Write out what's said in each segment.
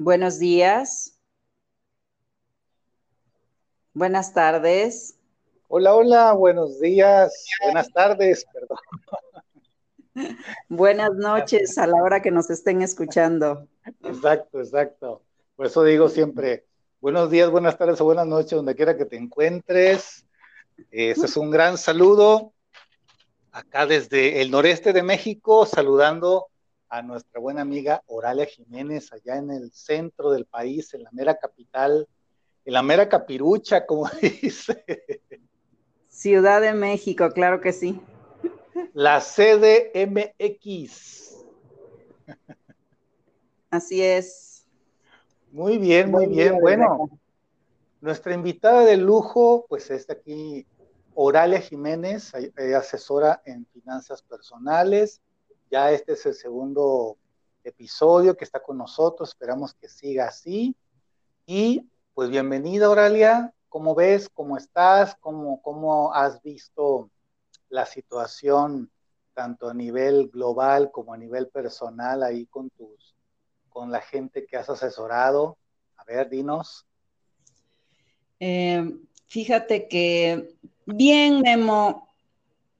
Buenos días. Buenas tardes. Hola, hola, buenos días, buenas tardes, perdón. Buenas noches a la hora que nos estén escuchando. Exacto, exacto. Por eso digo siempre, buenos días, buenas tardes o buenas noches, donde quiera que te encuentres. Este es un gran saludo acá desde el noreste de México, saludando a nuestra buena amiga Oralia Jiménez, allá en el centro del país, en la mera capital, en la mera capirucha, como dice. Ciudad de México, claro que sí. La CDMX. Así es. Muy bien, muy bien. Bueno, nuestra invitada de lujo, pues es aquí Oralia Jiménez, eh, asesora en finanzas personales. Ya este es el segundo episodio que está con nosotros. Esperamos que siga así. Y pues bienvenida, Oralia. ¿Cómo ves? ¿Cómo estás? ¿Cómo, cómo has visto la situación tanto a nivel global como a nivel personal ahí con tus, con la gente que has asesorado? A ver, dinos. Eh, fíjate que bien, Memo,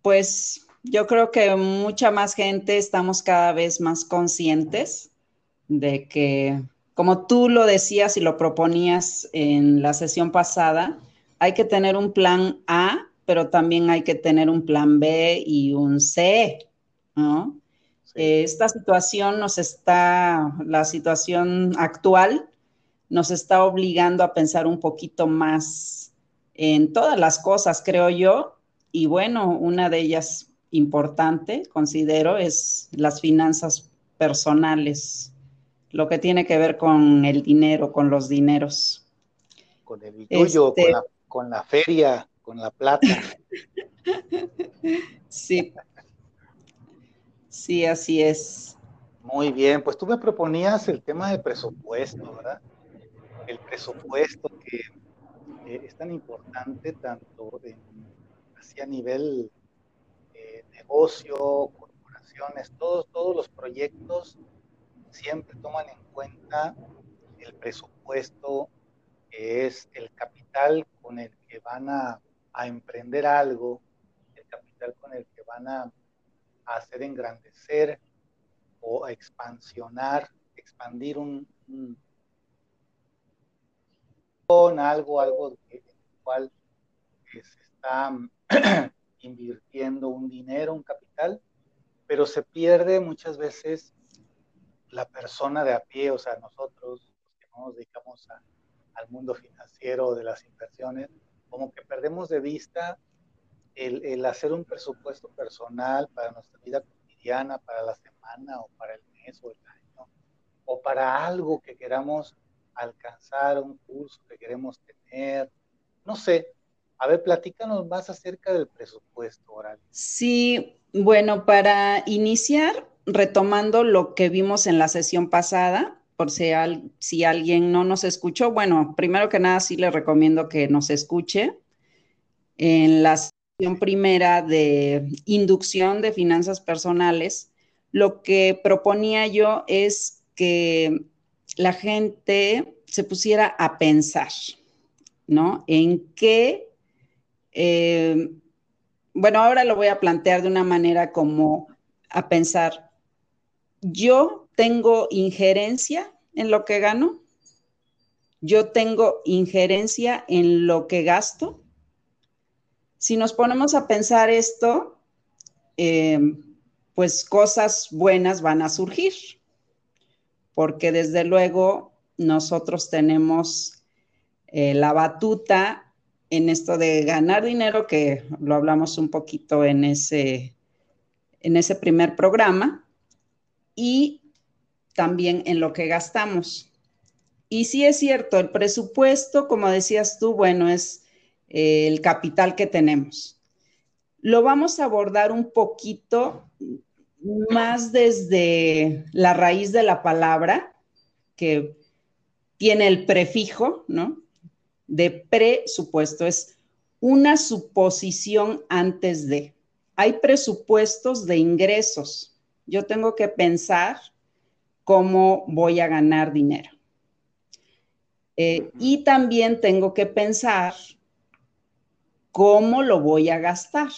pues yo creo que mucha más gente estamos cada vez más conscientes de que como tú lo decías y lo proponías en la sesión pasada, hay que tener un plan A, pero también hay que tener un plan B y un C, ¿no? esta situación nos está, la situación actual nos está obligando a pensar un poquito más en todas las cosas, creo yo, y bueno, una de ellas importante, considero, es las finanzas personales lo que tiene que ver con el dinero, con los dineros. Con el tuyo, con, este la, con la feria, con la plata. sí. Sí, así es. Muy bien, pues tú me proponías el tema del presupuesto, ¿verdad? El presupuesto que es tan importante tanto en, así a nivel eh, negocio, corporaciones, todos, todos los proyectos siempre toman en cuenta el presupuesto, que es el capital con el que van a, emprender algo, el capital con el que van a, hacer engrandecer o a expansionar, expandir un, con algo, algo en el cual se está invirtiendo un dinero, un capital, pero se pierde muchas veces la persona de a pie, o sea, nosotros, que no nos dedicamos al mundo financiero de las inversiones, como que perdemos de vista el, hacer un presupuesto personal para nuestra vida cotidiana, para la semana o para el mes o el año, o para algo que queramos alcanzar, un curso que queremos tener, no sé. A ver, platícanos más acerca del presupuesto oral. Sí, bueno, para iniciar, retomando lo que vimos en la sesión pasada, por si, si alguien no nos escuchó, bueno, primero que nada sí le recomiendo que nos escuche. En la sesión primera de inducción de finanzas personales, lo que proponía yo es que la gente se pusiera a pensar, ¿no? En qué, eh, bueno, ahora lo voy a plantear de una manera como a pensar, yo tengo injerencia en lo que gano, yo tengo injerencia en lo que gasto. Si nos ponemos a pensar esto, em, pues cosas buenas van a surgir, porque desde luego nosotros tenemos eh, la batuta en esto de ganar dinero, que lo hablamos un poquito en ese, en ese primer programa, y también en lo que gastamos. Y sí es cierto, el presupuesto, como decías tú, bueno, es eh, el capital que tenemos. Lo vamos a abordar un poquito más desde la raíz de la palabra, que tiene el prefijo, ¿no? De presupuesto, es una suposición antes de. Hay presupuestos de ingresos, yo tengo que pensar cómo voy a ganar dinero. Eh, y también tengo que pensar cómo lo voy a gastar.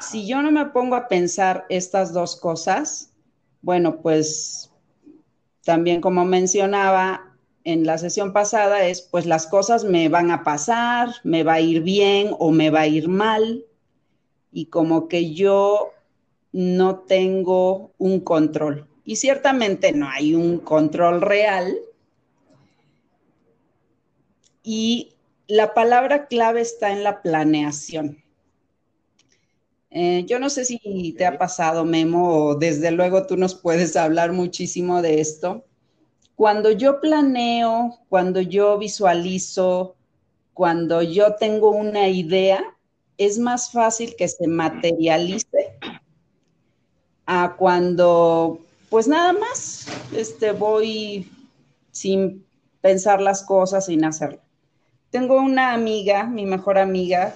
Si yo no me pongo a pensar estas dos cosas, bueno, pues también como mencionaba en la sesión pasada, es pues las cosas me van a pasar, me va a ir bien o me va a ir mal, y como que yo no tengo un control. Y ciertamente no hay un control real. Y la palabra clave está en la planeación. Eh, yo no sé si te ha pasado, Memo, o desde luego tú nos puedes hablar muchísimo de esto. Cuando yo planeo, cuando yo visualizo, cuando yo tengo una idea, es más fácil que se materialice a cuando, pues nada más, este, voy sin pensar las cosas, sin hacerlo. Tengo una amiga, mi mejor amiga,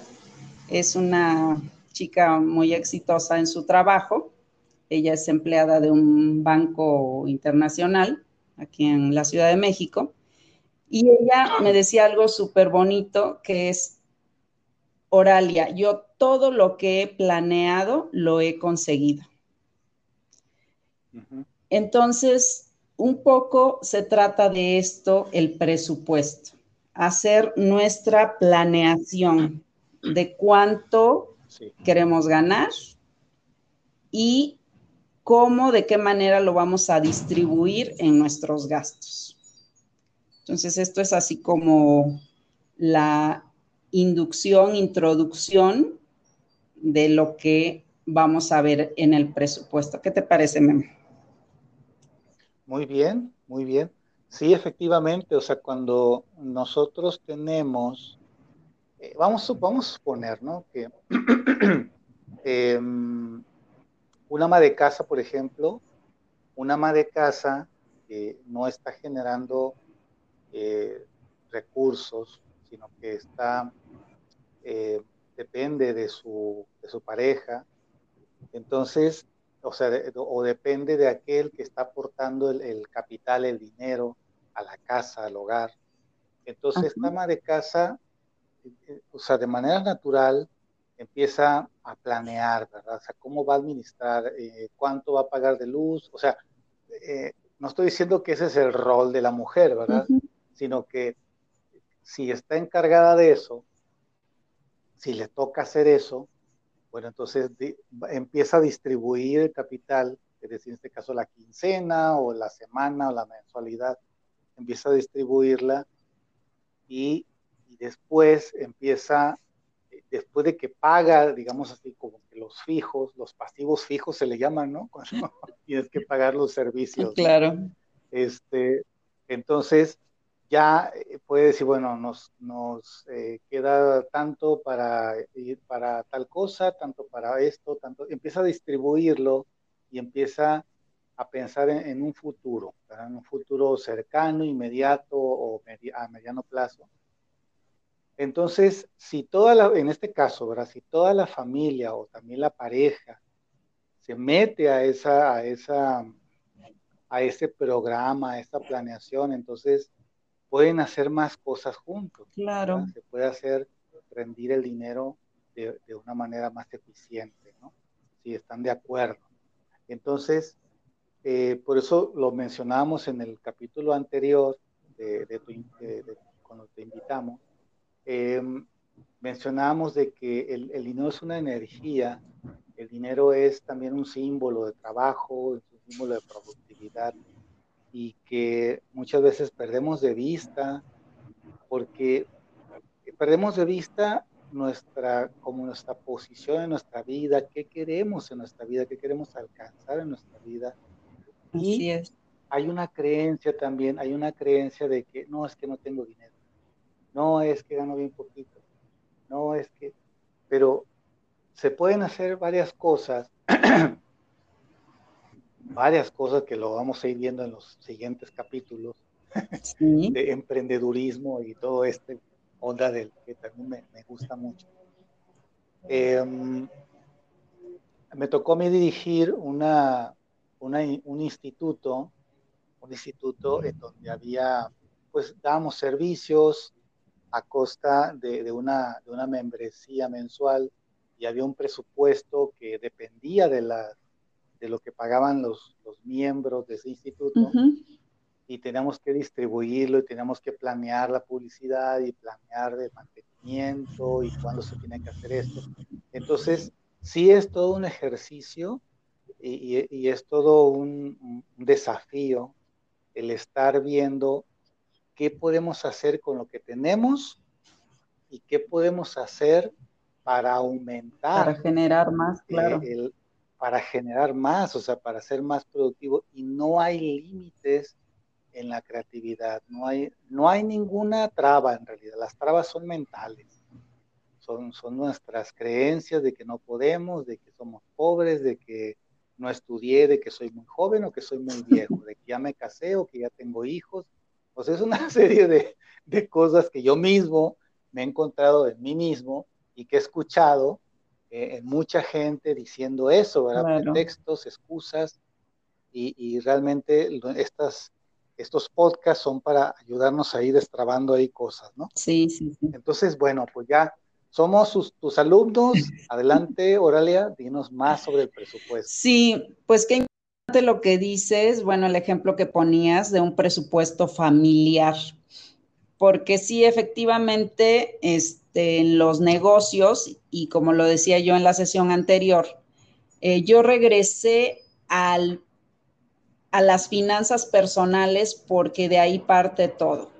es una chica muy exitosa en su trabajo. Ella es empleada de un banco internacional aquí en la Ciudad de México. Y ella me decía algo súper bonito que es, Oralia, yo todo lo que he planeado lo he conseguido. Entonces, un poco se trata de esto, el presupuesto, hacer nuestra planeación de cuánto queremos ganar y cómo, de qué manera lo vamos a distribuir en nuestros gastos. Entonces, esto es así como la inducción, introducción de lo que vamos a ver en el presupuesto. ¿Qué te parece, Memo? Muy bien, muy bien. Sí, efectivamente, o sea, cuando nosotros tenemos eh, vamos, a suponer, ¿no? Que em, una ama de casa, por ejemplo, una ama de casa que no está generando eh, recursos, sino que está, eh, depende de su, de su, pareja, entonces, o sea, o depende de aquel que está aportando el, capital, el dinero a la casa, al hogar. Entonces, esta ama de casa o sea, de manera natural empieza a planear, ¿verdad? O sea, cómo va a administrar, eh, cuánto va a pagar de luz, o sea, eh, no estoy diciendo que ese es el rol de la mujer, ¿verdad? Sino que si está encargada de eso, si le toca hacer eso, bueno, entonces empieza a distribuir el capital, es decir, en este caso la quincena o la semana o la mensualidad, empieza a distribuirla y después empieza, después de que paga, digamos así, como que los fijos, los pasivos fijos se le llaman, ¿no? Cuando tienes que pagar los servicios. Claro. Este, entonces, ya eh, puede decir, bueno, nos, nos eh, queda tanto para ir para tal cosa, tanto para esto, tanto, empieza a distribuirlo y empieza a pensar en, un futuro, en un futuro cercano, inmediato o a mediano plazo. Entonces, si toda la, en este caso, ¿verdad? Si toda la familia o también la pareja se mete a esa, a esa, a ese programa, a esa planeación, entonces pueden hacer más cosas juntos. Claro. Se puede hacer rendir el dinero de, una manera más eficiente, ¿no? Si están de acuerdo. Entonces, eh, por eso lo mencionamos en el capítulo anterior de, cuando te invitamos, eh, mencionábamos de que el, dinero es una energía, el dinero es también un símbolo de trabajo, es un símbolo de productividad y que muchas veces perdemos de vista porque perdemos de vista nuestra como nuestra posición en nuestra vida, qué queremos en nuestra vida, qué queremos alcanzar en nuestra vida. Y es. hay una creencia también, hay una creencia de que no es que no tengo dinero no es que gano bien poquito, no es que, pero se pueden hacer varias cosas, varias cosas que lo vamos a ir viendo en los siguientes capítulos de emprendedurismo y todo este onda del que también me, gusta mucho. Em, me tocó a mí dirigir una, un instituto, un instituto en donde había pues dábamos servicios a costa de, una, de una membresía mensual y había un presupuesto que dependía de, la, de lo que pagaban los, los miembros de ese instituto. Y teníamos que distribuirlo y teníamos que planear la publicidad y planear el mantenimiento y cuándo se tiene que hacer esto. Entonces, sí es todo un ejercicio y, y es todo un, un desafío el estar viendo qué podemos hacer con lo que tenemos y qué podemos hacer para aumentar. Para generar más, eh, claro. para generar más, o sea, para ser más productivo. Y no hay límites en la creatividad, no hay, no hay ninguna traba en realidad, las trabas son mentales. Son, son nuestras creencias de que no podemos, de que somos pobres, de que no estudié, de que soy muy joven o que soy muy viejo, de que ya me casé o que ya tengo hijos. O sea, es una serie de, de cosas que yo mismo me he encontrado en mí mismo y que he escuchado eh, en mucha gente diciendo eso, ¿verdad? Pretextos, excusas, y, y, realmente estas, estos podcasts son para ayudarnos a ir destrabando ahí cosas, ¿no? Sí, sí, sí. Entonces, bueno, pues ya somos tus alumnos. Adelante, Oralia, dinos más sobre el presupuesto. Sí, pues qué importante lo que dices, bueno, el ejemplo que ponías de un presupuesto familiar, porque sí, efectivamente, este, en los negocios, y como lo decía yo en la sesión anterior, eh, yo regresé al, a las finanzas personales porque de ahí parte todo.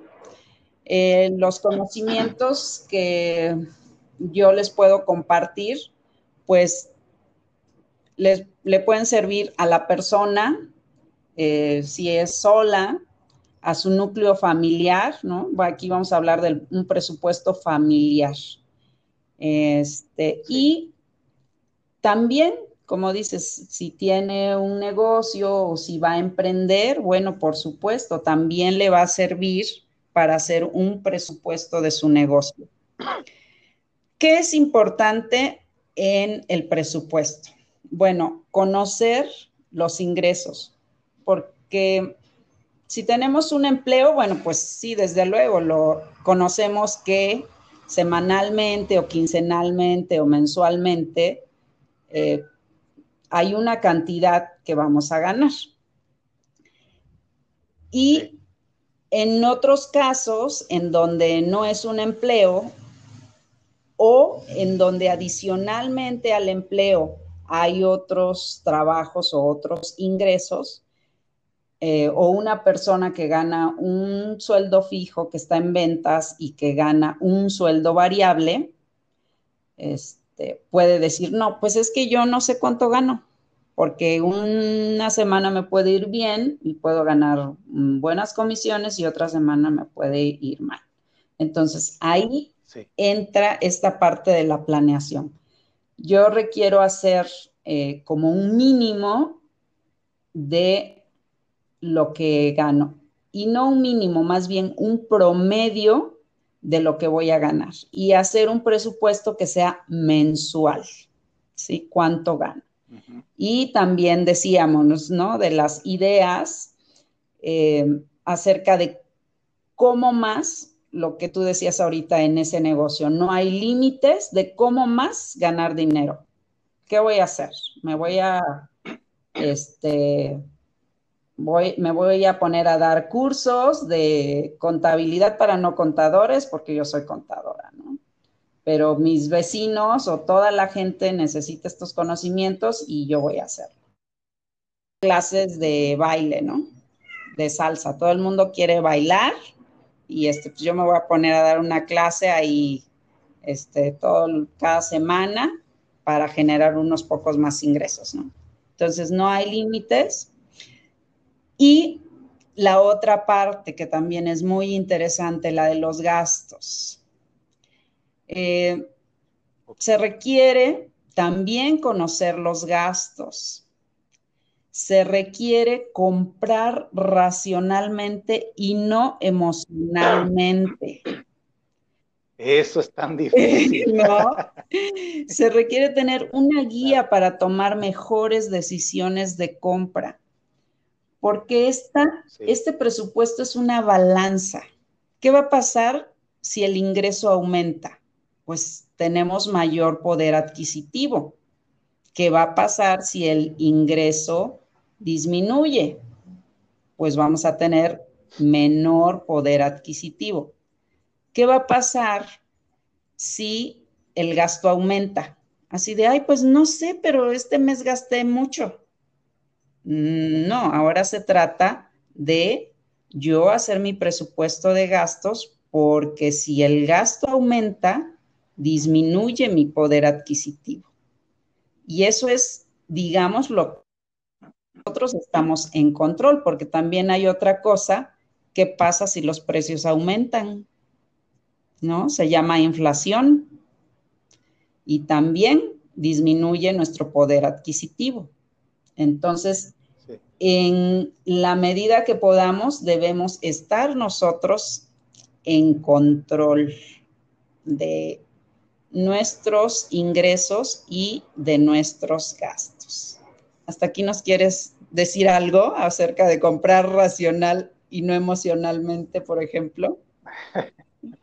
Eh, los conocimientos que yo les puedo compartir, pues les, le pueden servir a la persona, eh, si es sola, a su núcleo familiar, ¿no? Aquí vamos a hablar de un presupuesto familiar. Este, Y también, como dices, si tiene un negocio o si va a emprender, bueno, por supuesto, también le va a servir para hacer un presupuesto de su negocio. ¿Qué es importante en el presupuesto? Bueno, conocer los ingresos, porque si tenemos un empleo, bueno, pues sí, desde luego lo conocemos que semanalmente o quincenalmente o mensualmente eh, hay una cantidad que vamos a ganar. Y en otros casos, en donde no es un empleo, o en donde adicionalmente al empleo hay otros trabajos o otros ingresos, eh, o una persona que gana un sueldo fijo, que está en ventas y que gana un sueldo variable, este, puede decir, no, pues es que yo no sé cuánto gano, porque una semana me puede ir bien y puedo ganar buenas comisiones y otra semana me puede ir mal. Entonces, ahí entra esta parte de la planeación. Yo requiero hacer eh, como un mínimo de lo que gano y no un mínimo, más bien un promedio de lo que voy a ganar y hacer un presupuesto que sea mensual, ¿sí? ¿Cuánto gano? Y también decíamos, ¿no? De las ideas eh, acerca de cómo más lo que tú decías ahorita en ese negocio. No hay límites de cómo más ganar dinero. ¿Qué voy a hacer? Me voy a, este, voy, me voy a poner a dar cursos de contabilidad para no contadores porque yo soy contadora, ¿no? Pero mis vecinos o toda la gente necesita estos conocimientos y yo voy a hacerlo. Clases de baile, ¿no? De salsa. Todo el mundo quiere bailar y este, pues yo me voy a poner a dar una clase ahí este, todo, cada semana para generar unos pocos más ingresos. Entonces, no hay límites. Y la otra parte que también es muy interesante, la de los gastos. Eh, se requiere también conocer los gastos se requiere comprar racionalmente y no emocionalmente. Eso es tan difícil. ¿No? Se requiere tener una guía para tomar mejores decisiones de compra, porque esta, este presupuesto es una balanza, ¿Qué va a pasar si el ingreso aumenta? Pues tenemos mayor poder adquisitivo. ¿Qué va a pasar si el ingreso disminuye? Pues vamos a tener menor poder adquisitivo. ¿Qué va a pasar si el gasto aumenta? Así de, ay, pues no sé, pero este mes gasté mucho. No, ahora se trata de yo hacer mi presupuesto de gastos porque si el gasto aumenta, disminuye mi poder adquisitivo. Y eso es, digamos, lo nosotros estamos en control, porque también hay otra cosa ¿qué pasa si los precios aumentan? ¿No? Se llama inflación y también disminuye nuestro poder adquisitivo. Entonces, en la medida que podamos, debemos estar nosotros en control de nuestros ingresos y de nuestros gastos. ¿Hasta aquí nos quieres decir algo acerca de comprar racional y no emocionalmente, por ejemplo?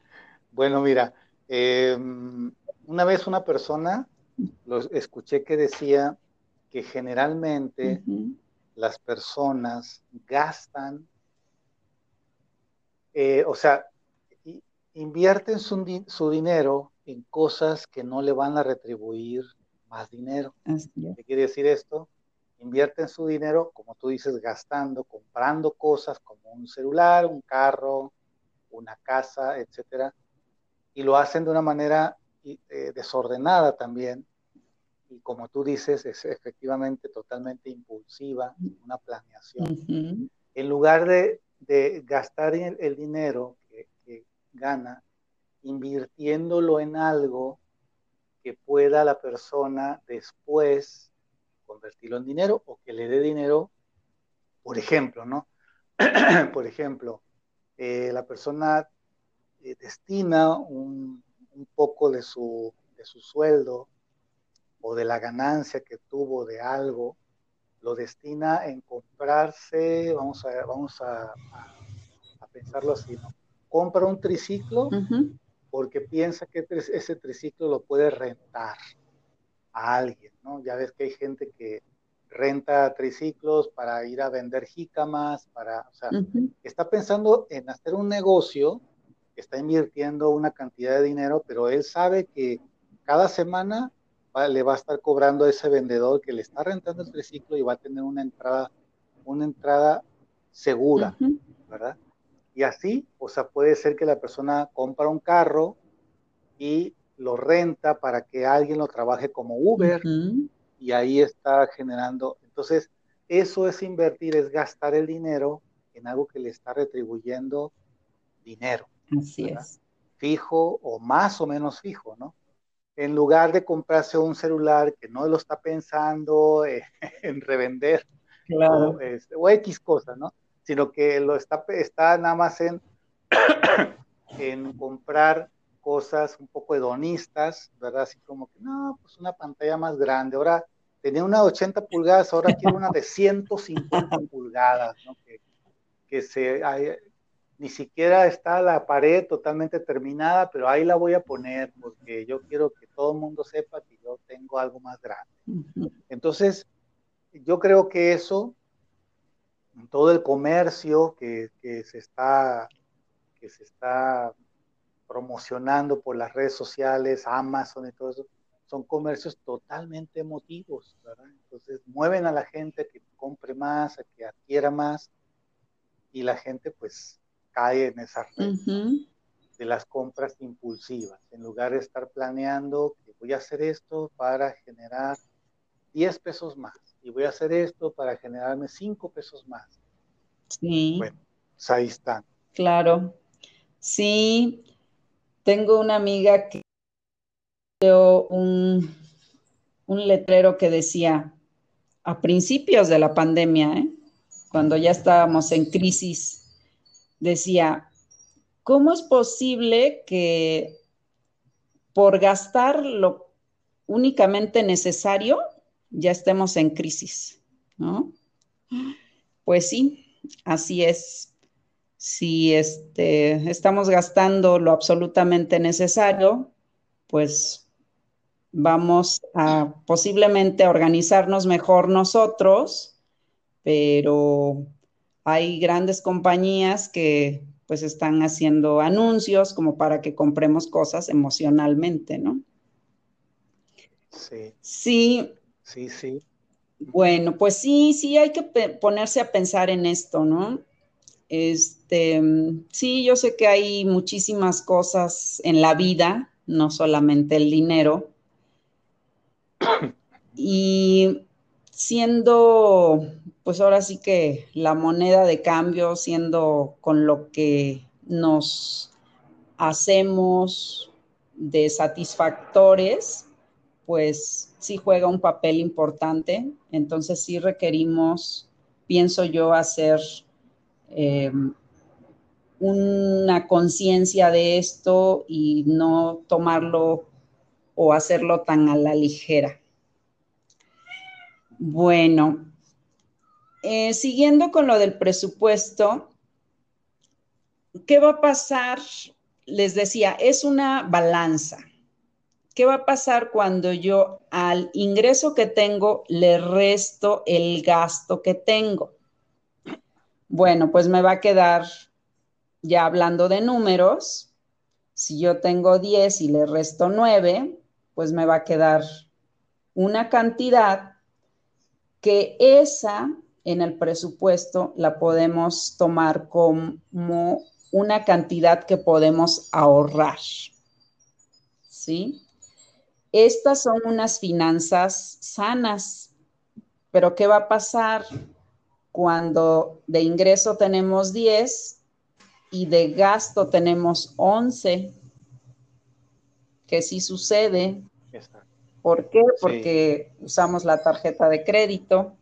bueno, mira, em, una vez una persona, lo escuché que decía que generalmente las personas gastan, eh, o sea, invierten su, su, dinero en cosas que no le van a retribuir más dinero. ¿Qué quiere decir esto? Invierten su dinero, como tú dices, gastando, comprando cosas como un celular, un carro, una casa, etcétera, y lo hacen de una manera eh, desordenada también. Y como tú dices, es efectivamente totalmente impulsiva, una planeación. En lugar de, gastar el, dinero que, que gana, invirtiéndolo en algo que pueda la persona después convertirlo en dinero o que le dé dinero, por ejemplo, ¿no? por ejemplo, eh, la persona eh, destina un, poco de su, de su sueldo o de la ganancia que tuvo de algo, lo destina en comprarse, vamos a, vamos a, pensarlo así, ¿no? Compra un triciclo porque piensa que ese triciclo lo puede rentar a alguien, ¿no? Ya ves que hay gente que renta triciclos para ir a vender jícamas, para, o sea, está pensando en hacer un negocio, está invirtiendo una cantidad de dinero, pero él sabe que cada semana le va a estar cobrando a ese vendedor que le está rentando el triciclo y va a tener una entrada, una entrada segura, ¿verdad? Y así, o sea, puede ser que la persona compra un carro y lo renta para que alguien lo trabaje como Uber y ahí está generando. Entonces, eso es invertir, es gastar el dinero en algo que le está retribuyendo dinero. Así es. Fijo o más o menos fijo, ¿no? En lugar de comprarse un celular que no lo está pensando en revender claro. Este, o, X cosas, ¿no? Sino que lo está, está nada más en, en comprar cosas un poco hedonistas, ¿verdad? Así como que, no, pues una pantalla más grande. Ahora tenía una de 80 pulgadas, ahora quiero una de 150 pulgadas, ¿no? Que, que se, ni siquiera está la pared totalmente terminada, pero ahí la voy a poner porque yo quiero que todo el mundo sepa que yo tengo algo más grande. Entonces, yo creo que eso, todo el comercio que, que se está que se está promocionando por las redes sociales, Amazon y todo eso, son comercios totalmente emotivos, ¿verdad? Entonces mueven a la gente a que compre más, a que adquiera más, y la gente pues cae en esa red de las compras impulsivas, en lugar de estar planeando que voy a hacer esto para generar 10 pesos más, y voy a hacer esto para generarme 5 pesos más. Sí. Bueno, pues ahí están. Claro. Sí, tengo una amiga que dio un, un letrero que decía, a principios de la pandemia, ¿eh? cuando ya estábamos en crisis, decía, ¿cómo es posible que por gastar lo únicamente necesario ya estemos en crisis? ¿No? Pues sí, así es. Si este, estamos gastando lo absolutamente necesario, pues vamos a posiblemente organizarnos mejor nosotros, pero hay grandes compañías que pues están haciendo anuncios como para que compremos cosas emocionalmente, ¿no? Sí. Sí. Sí, sí. Bueno, pues sí, sí hay que ponerse a pensar en esto, ¿no? Este, sí, yo sé que hay muchísimas cosas en la vida, no solamente el dinero. Y siendo, pues ahora sí que la moneda de cambio, siendo con lo que nos hacemos de satisfactores, pues sí juega un papel importante. Entonces sí requerimos, pienso yo, hacer eh, una conciencia de esto y no tomarlo o hacerlo tan a la ligera. Bueno, eh, siguiendo con lo del presupuesto, ¿qué va a pasar? Les decía, es una balanza. ¿Qué va a pasar cuando yo al ingreso que tengo le resto el gasto que tengo? Bueno, pues me va a quedar, ya hablando de números, si yo tengo 10 y le resto 9, pues me va a quedar una cantidad que esa en el presupuesto la podemos tomar como una cantidad que podemos ahorrar. ¿Sí? Estas son unas finanzas sanas, pero ¿qué va a pasar cuando de ingreso tenemos 10 y de gasto tenemos 11? ¿Qué sí sucede? ¿Por qué? Porque usamos la tarjeta de crédito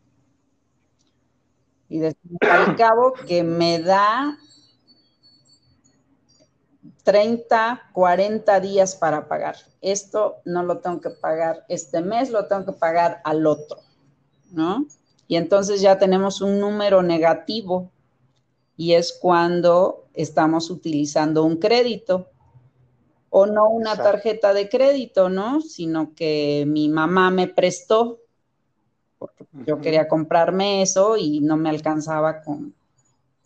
y decimos al cabo que me da 30, 40 días para pagar. Esto no lo tengo que pagar este mes, lo tengo que pagar al otro, ¿no? Y entonces ya tenemos un número negativo y es cuando estamos utilizando un crédito o no una tarjeta de crédito, ¿no? Sino que mi mamá me prestó, porque yo quería comprarme eso y no me alcanzaba con,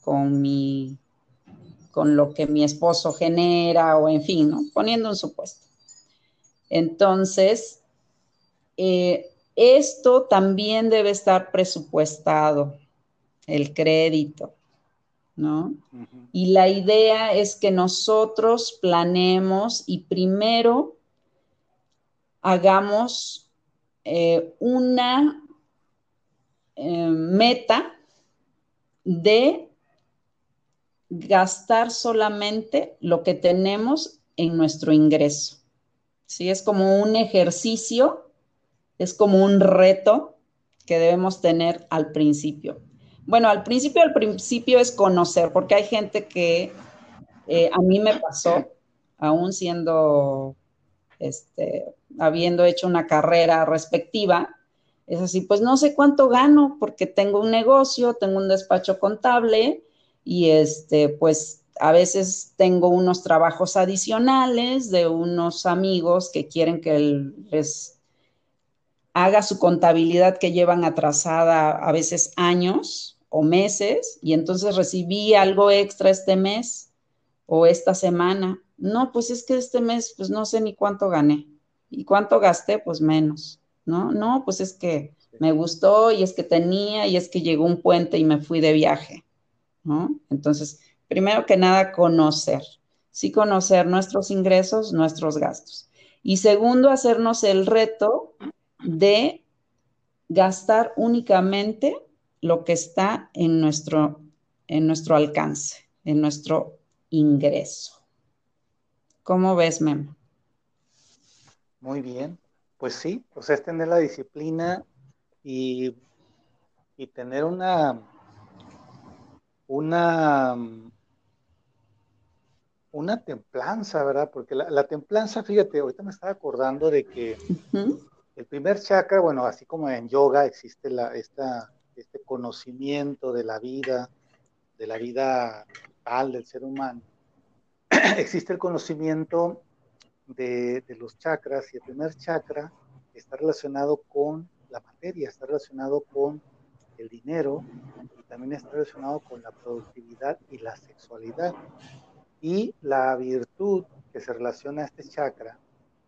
con mi con lo que mi esposo genera o en fin, ¿no? Poniendo un supuesto. Entonces, eh, esto también debe estar presupuestado, el crédito. ¿no? Y la idea es que nosotros planeemos y primero hagamos eh, una eh, meta de gastar solamente lo que tenemos en nuestro ingreso. ¿Sí? Es como un ejercicio, es como un reto que debemos tener al principio. Bueno, al principio, al principio es conocer, porque hay gente que eh, a mí me pasó, aún siendo, este, habiendo hecho una carrera respectiva, es así, pues no sé cuánto gano, porque tengo un negocio, tengo un despacho contable y este, pues a veces tengo unos trabajos adicionales de unos amigos que quieren que les haga su contabilidad que llevan atrasada a veces años o meses y entonces recibí algo extra este mes o esta semana. No, pues es que este mes pues no sé ni cuánto gané y cuánto gasté pues menos, ¿no? No, pues es que me gustó y es que tenía y es que llegó un puente y me fui de viaje, ¿no? Entonces, primero que nada, conocer, sí conocer nuestros ingresos, nuestros gastos. Y segundo, hacernos el reto de gastar únicamente lo que está en nuestro, en nuestro alcance, en nuestro ingreso. ¿Cómo ves, Memo? Muy bien, pues sí, pues es tener la disciplina y, y tener una, una, una templanza, ¿verdad? Porque la, templanza, fíjate, ahorita me estaba acordando de que el primer chakra, bueno, así como en yoga existe la, este conocimiento de la vida, de la vida total del ser humano, existe el conocimiento de, de, los chakras y el primer chakra está relacionado con la materia, está relacionado con el dinero y también está relacionado con la productividad y la sexualidad. Y la virtud que se relaciona a este chakra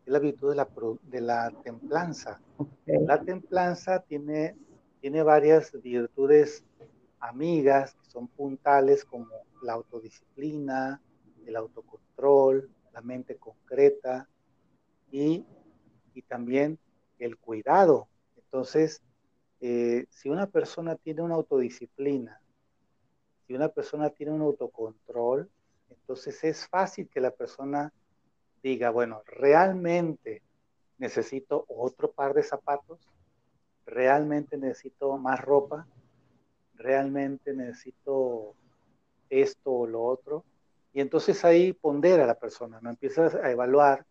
es la virtud de la, de la templanza. La templanza tiene, tiene varias virtudes amigas que son puntales como la autodisciplina, el autocontrol, la mente concreta y, y también el cuidado. Entonces, eh, si una persona tiene una autodisciplina, si una persona tiene un autocontrol, entonces es fácil que la persona diga, bueno, realmente necesito otro par de zapatos, realmente necesito más ropa, realmente necesito esto o lo otro. Y entonces ahí pondera a la persona, ¿no? Empieza a evaluar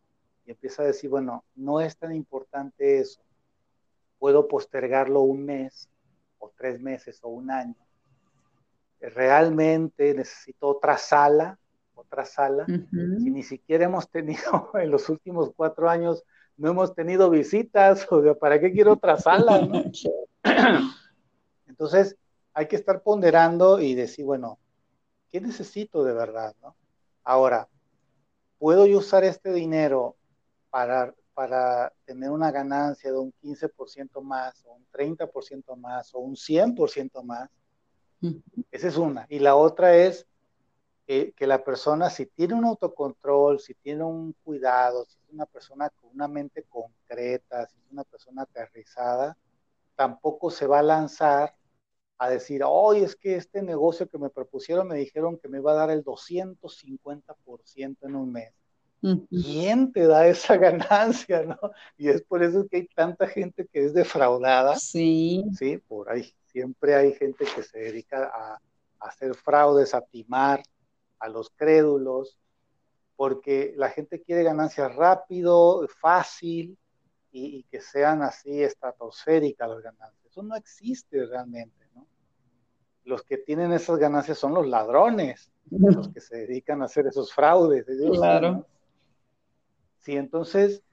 y empieza a decir, bueno, no es tan importante eso. Puedo postergarlo un mes o tres meses o un año. Realmente necesito otra sala, otra sala. Si ni siquiera hemos tenido en los últimos cuatro años, no hemos tenido visitas, o sea, ¿para qué quiero otra sala? Entonces, hay que estar ponderando y decir, bueno, ¿qué necesito de verdad? ¿no? Ahora, ¿puedo yo usar este dinero para, para tener una ganancia de un 15% más, o un 30% más, o un 100% más? Esa es una. Y la otra es que la persona, si tiene un autocontrol, si tiene un cuidado, si es una persona con una mente concreta, si es una persona aterrizada, tampoco se va a lanzar a decir, hoy es que este negocio que me propusieron me dijeron que me iba a dar el 250% en un mes. ¿Quién te da esa ganancia, no? Y es por eso que hay tanta gente que es defraudada. Sí. Sí, por ahí siempre hay gente que se dedica a, hacer fraudes, a timar a los crédulos, porque la gente quiere ganancias rápido, fácil y, y que sean así estratosféricas las ganancias. Eso no existe realmente los que tienen esas ganancias son los ladrones, los que se dedican a hacer esos fraudes. claro. Sí, entonces,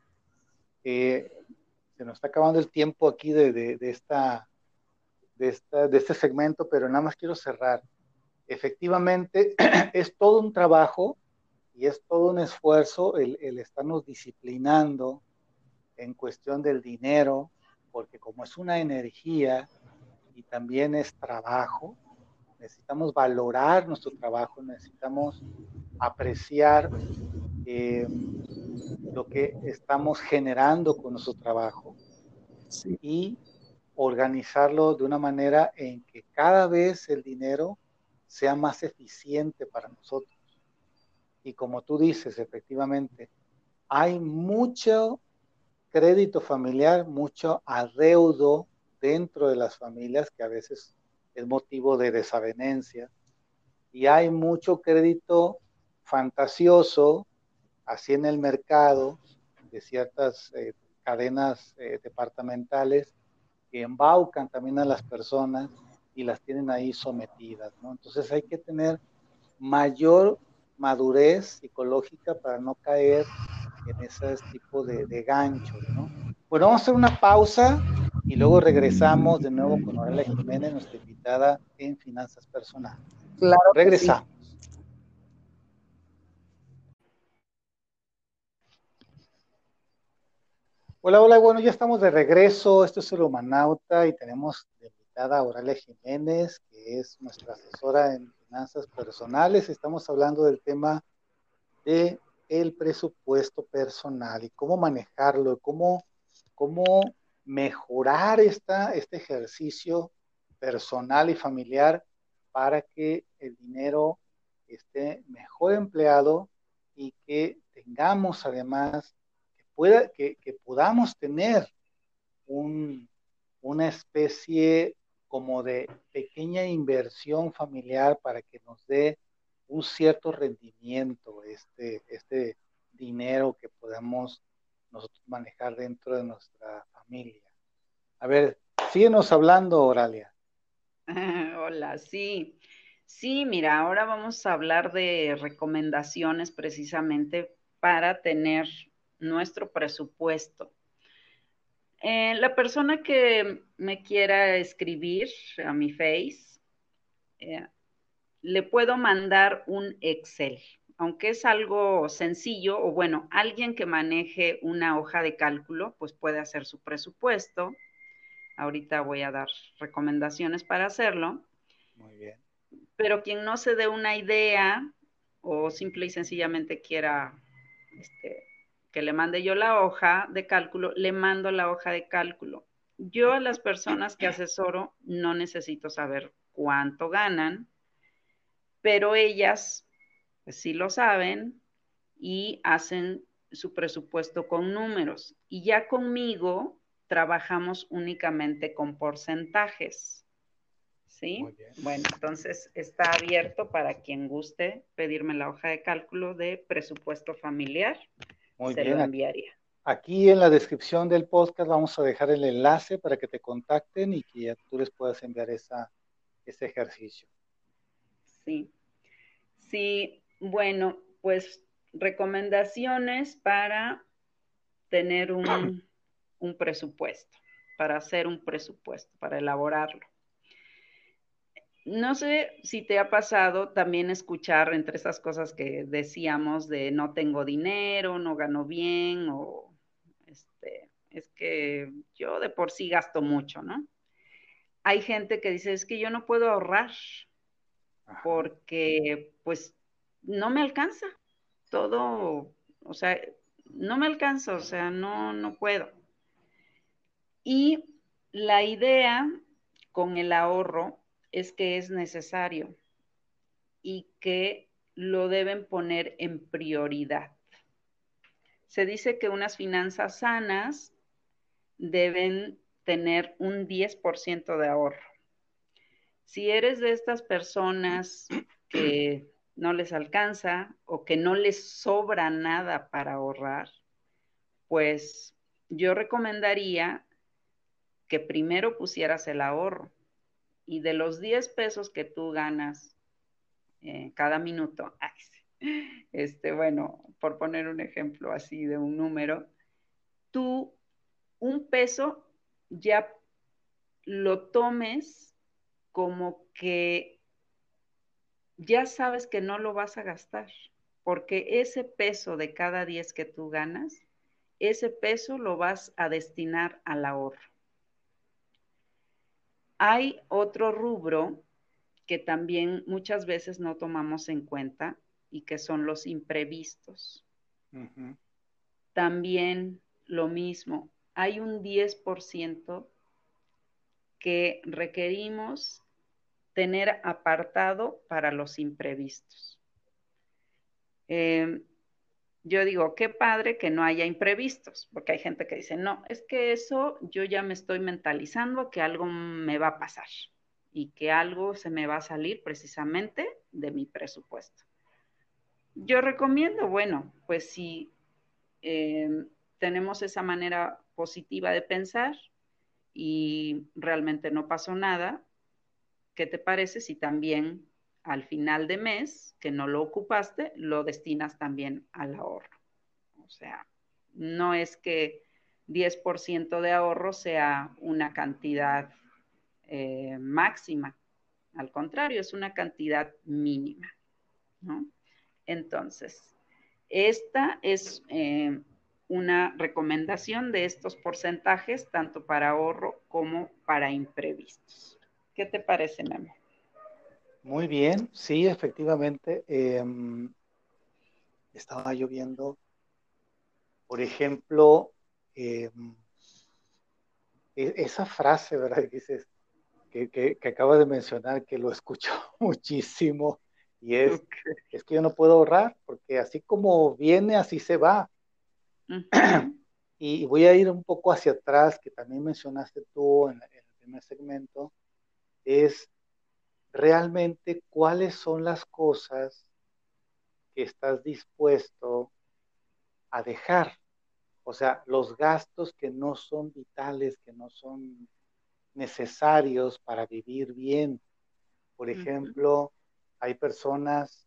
eh, se nos está acabando el tiempo aquí de, esta, de, esta, de este segmento, pero nada más quiero cerrar. Efectivamente, es todo un trabajo y es todo un esfuerzo el, el estarnos disciplinando en cuestión del dinero, porque como es una energía, y también es trabajo. Necesitamos valorar nuestro trabajo, necesitamos apreciar eh, lo que estamos generando con nuestro trabajo y organizarlo de una manera en que cada vez el dinero sea más eficiente para nosotros. Y como tú dices, efectivamente, hay mucho crédito familiar, mucho adeudo dentro de las familias, que a veces es motivo de desavenencia, y hay mucho crédito fantasioso, así en el mercado, de ciertas eh, cadenas eh, departamentales, que embaucan también a las personas y las tienen ahí sometidas, ¿no? Entonces hay que tener mayor madurez psicológica para no caer en ese tipo de, de ganchos, ¿no? Bueno, vamos a hacer una pausa y luego regresamos de nuevo con Aurelia Jiménez, nuestra invitada en Finanzas Personales. Claro. Regresamos. Hola, hola, bueno, ya estamos de regreso. Esto es el Humanauta y tenemos de invitada Aurelia Jiménez, que es nuestra asesora en finanzas personales. Estamos hablando del tema de el presupuesto personal y cómo manejarlo, cómo, cómo mejorar esta, este ejercicio personal y familiar para que el dinero esté mejor empleado y que tengamos además, que, pueda, que, podamos tener una especie como de pequeña inversión familiar para que nos dé un cierto rendimiento este, este dinero que podamos nosotros manejar dentro de nuestra familia. A ver, síguenos hablando, Oralia. Hola, sí. Sí, mira, ahora vamos a hablar de recomendaciones precisamente para tener nuestro presupuesto. Eh, la persona que me quiera escribir a mi face, eh, le puedo mandar un Excel, aunque es algo sencillo, o bueno, alguien que maneje una hoja de cálculo, pues puede hacer su presupuesto. Ahorita voy a dar recomendaciones para hacerlo. Muy bien pero quien no se dé una idea o simple y sencillamente quiera este, que le mande yo la hoja de cálculo, le mando la hoja de cálculo. Yo a las personas que asesoro no necesito saber cuánto ganan, pero ellas pues, sí lo saben y hacen su presupuesto con números. Y ya conmigo trabajamos únicamente con porcentajes. ¿sí? Bueno, entonces está abierto para quien guste pedirme la hoja de cálculo de presupuesto familiar. Muy se bien. lo enviaría. Aquí en la descripción del podcast vamos a dejar el enlace para que te contacten y que tú les puedas enviar esa, ese ejercicio. Sí. Sí, bueno, pues recomendaciones para tener un, un presupuesto, para hacer un presupuesto, para elaborarlo no sé si te ha pasado también escuchar entre esas cosas que decíamos de no tengo dinero, no gano bien o este, es que yo de por sí gasto mucho, ¿no? Hay gente que dice, es que yo no puedo ahorrar porque pues no me alcanza todo, o sea, no me alcanza, o sea, no, no puedo. Y la idea con el ahorro es que es necesario y que lo deben poner en prioridad. Se dice que unas finanzas sanas deben tener un 10% de ahorro. Si eres de estas personas que no les alcanza o que no les sobra nada para ahorrar, pues yo recomendaría que primero pusieras el ahorro y de los 10 pesos que tú ganas eh, cada minuto, este, bueno, por poner un ejemplo así de un número, tú un peso ya lo tomes como que ya sabes que no lo vas a gastar, porque ese peso de cada 10 que tú ganas, ese peso lo vas a destinar al ahorro. Hay otro rubro que también muchas veces no tomamos en cuenta y que son los imprevistos. También lo mismo, hay un 10% que requerimos tener apartado para los imprevistos. Eh, yo digo, qué padre que no haya imprevistos, porque hay gente que dice, no, es que eso yo ya me estoy mentalizando que algo me va a pasar y que algo se me va a salir precisamente de mi presupuesto. Yo recomiendo, bueno, pues si em, tenemos esa manera positiva de pensar y realmente no pasó nada, ¿qué te parece si también al final de mes que no lo ocupaste, lo destinas también al ahorro. O sea, no es que 10% de ahorro sea una cantidad eh, máxima, al contrario, es una cantidad mínima. Entonces, esta es eh, una recomendación de estos porcentajes, tanto para ahorro como para imprevistos. ¿Qué te parece, Memo? Muy bien, sí, efectivamente. Em, estaba lloviendo, por ejemplo, em, e, esa frase, ¿verdad? Que dices, que, que, acabas de mencionar, que lo escucho muchísimo, y es, es que yo no puedo ahorrar, porque así como viene, así se va. y voy a ir un poco hacia atrás, que también mencionaste tú en el primer segmento, es realmente cuáles son las cosas que estás dispuesto a dejar. O sea, los gastos que no son vitales, que no son necesarios para vivir bien. Por ejemplo, hay personas,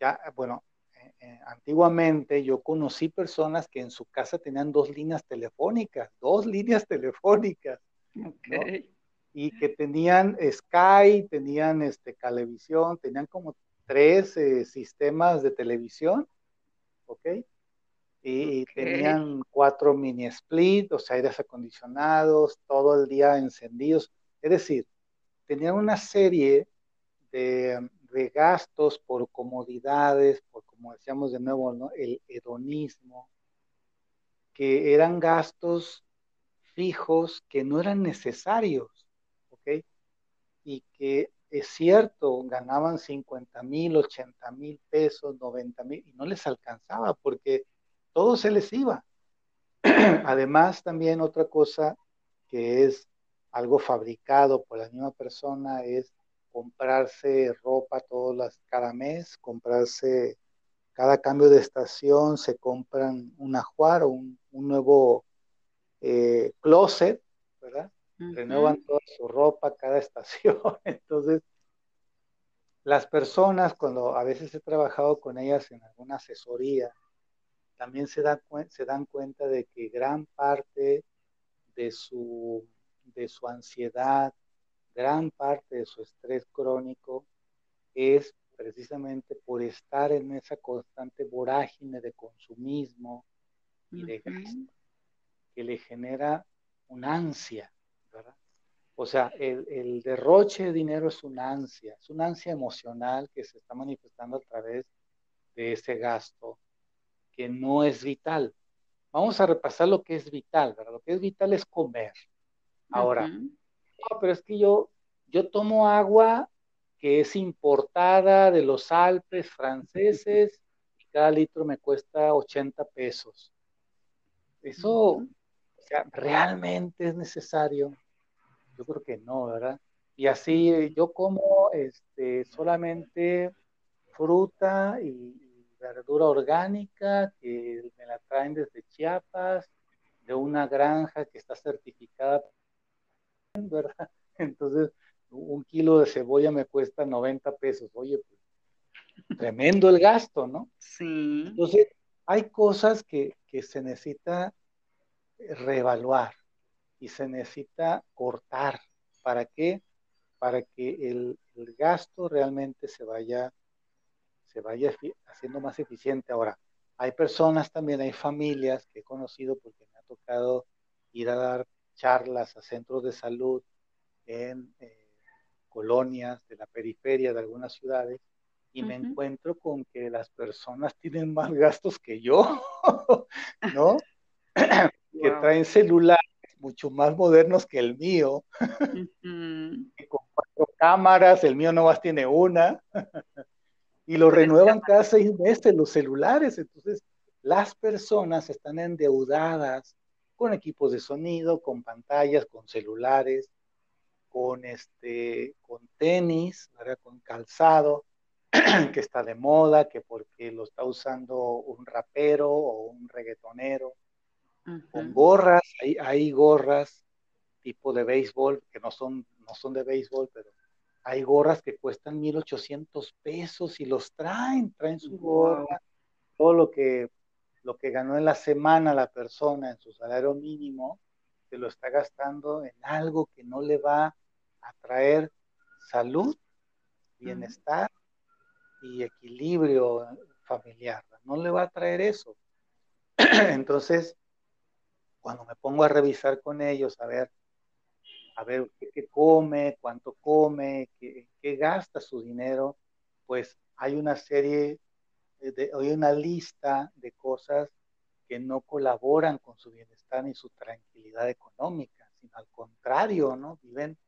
ya, bueno, eh, eh, antiguamente yo conocí personas que en su casa tenían dos líneas telefónicas, dos líneas telefónicas. Y que tenían Sky, tenían este, televisión, tenían como tres eh, sistemas de televisión, ¿ok? Y, tenían cuatro mini split, o sea, aires acondicionados, todo el día encendidos. Es decir, tenían una serie de, de gastos por comodidades, por como decíamos de nuevo, ¿no? el hedonismo, que eran gastos fijos que no eran necesarios. Y que es cierto, ganaban 50 mil, 80 mil pesos, 90 mil, y no les alcanzaba porque todo se les iba. Además, también otra cosa que es algo fabricado por la misma persona es comprarse ropa todas las, cada mes, comprarse cada cambio de estación, se compran un ajuar o un, nuevo eh, closet, ¿verdad? Renuevan toda su ropa cada estación. Entonces, las personas, cuando a veces he trabajado con ellas en alguna asesoría, también se, se dan cuenta de que gran parte de su, de su ansiedad, gran parte de su estrés crónico es precisamente por estar en esa constante vorágine de consumismo y de gasto que le genera una ansia, ¿verdad? O sea, el, el, derroche de dinero es una ansia, es una ansia emocional que se está manifestando a través de ese gasto que no es vital. Vamos a repasar lo que es vital, ¿verdad? Lo que es vital es comer. Ahora, no, pero es que yo, yo tomo agua que es importada de los Alpes franceses y cada litro me cuesta 80 pesos. Eso, o sea, realmente es necesario. Yo creo que no, ¿verdad? Y así yo como este, solamente fruta y, verdura orgánica que me la traen desde Chiapas, de una granja que está certificada, ¿verdad? Entonces, un kilo de cebolla me cuesta 90 pesos. Oye, pues, tremendo el gasto, ¿no? Sí. Entonces, hay cosas que, se necesita reevaluar y se necesita cortar. ¿Para qué? Para que el, gasto realmente se vaya, se vaya haciendo más eficiente. Ahora, hay personas también, hay familias que he conocido porque me ha tocado ir a dar charlas a centros de salud en eh, colonias, de la periferia de algunas ciudades, y me encuentro con que las personas tienen más gastos que yo, ¿no? que traen celulares mucho más modernos que el mío, con cuatro cámaras, el mío no más tiene una, y lo renuevan cada seis meses los celulares, entonces las personas están endeudadas con equipos de sonido, con pantallas, con celulares, con, este, con tenis, con calzado, que está de moda, que porque lo está usando un rapero o un reggaetonero, con gorras, hay, hay, gorras tipo de béisbol, que no son, no son de béisbol, pero hay gorras que cuestan 1.800 pesos y los traen, traen su gorra, todo lo que, lo que ganó en la semana la persona en su salario mínimo, se lo está gastando en algo que no le va atraer salud, bienestar y equilibrio familiar. No le va a traer eso. Entonces, cuando me pongo a revisar con ellos, a ver, a ver qué, come, cuánto come, qué, qué, gasta su dinero, pues hay una serie, de, hay una lista de cosas que no colaboran con su bienestar ni su tranquilidad económica, sino al contrario, ¿no? Viven